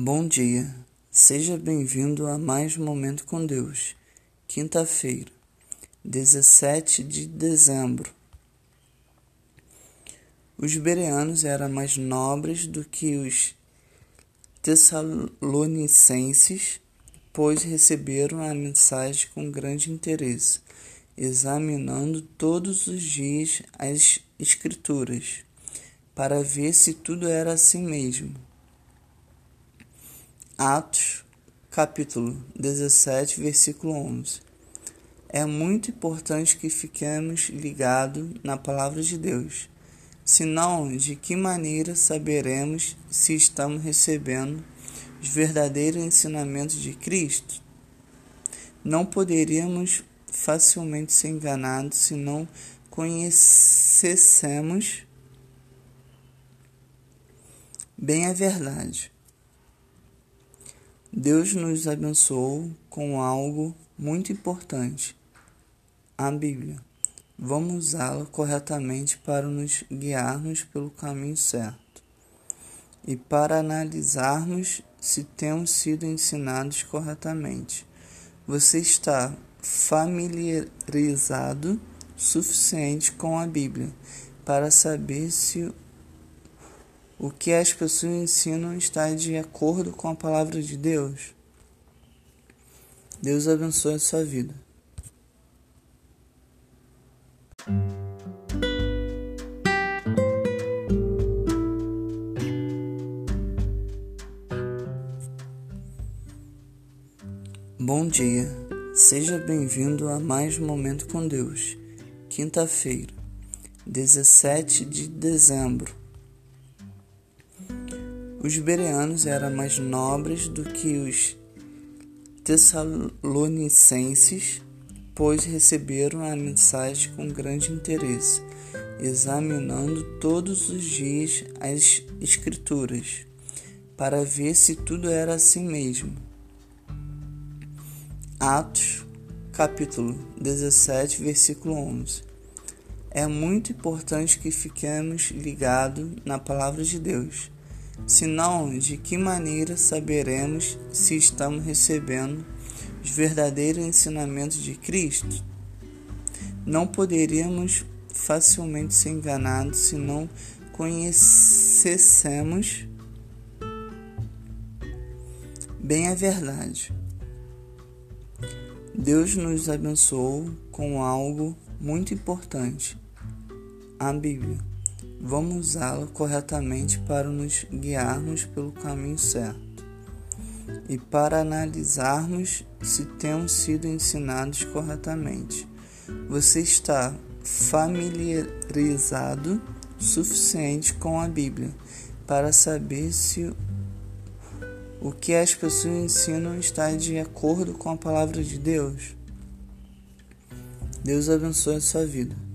Bom dia, seja bem-vindo a mais Momento com Deus. Quinta-feira, 17 de dezembro. Os bereanos eram mais nobres do que os tessalonicenses, pois receberam a mensagem com grande interesse, examinando todos os dias as Escrituras, para ver se tudo era assim mesmo. Atos, capítulo 17, versículo 11. É muito importante que fiquemos ligados na palavra de Deus. Senão, de que maneira saberemos se estamos recebendo os verdadeiros ensinamentos de Cristo? Não poderíamos facilmente ser enganados se não conhecêssemos bem a verdade. Deus nos abençoou com algo muito importante, a Bíblia. Vamos usá-la corretamente para nos guiarmos pelo caminho certo e para analisarmos se temos sido ensinados corretamente. Você está familiarizado suficiente com a Bíblia para saber se o que as pessoas ensinam está de acordo com a palavra de Deus? Deus abençoe a sua vida. Bom dia, seja bem-vindo a mais Momento com Deus. Quinta-feira, 17 de dezembro. Os bereanos eram mais nobres do que os tessalonicenses, pois receberam a mensagem com grande interesse, examinando todos os dias as Escrituras, para ver se tudo era assim mesmo. Atos, capítulo 17, versículo 11. É muito importante que fiquemos ligados na palavra de Deus Senão, de que maneira saberemos se estamos recebendo os verdadeiros ensinamentos de Cristo? Não poderíamos facilmente ser enganados se não conhecêssemos bem a verdade. Deus nos abençoou com algo muito importante, a Bíblia. Vamos usá-la corretamente para nos guiarmos pelo caminho certo e para analisarmos se temos sido ensinados corretamente. Você está familiarizado suficiente com a Bíblia para saber se o que as pessoas ensinam está de acordo com a palavra de Deus? Deus abençoe a sua vida.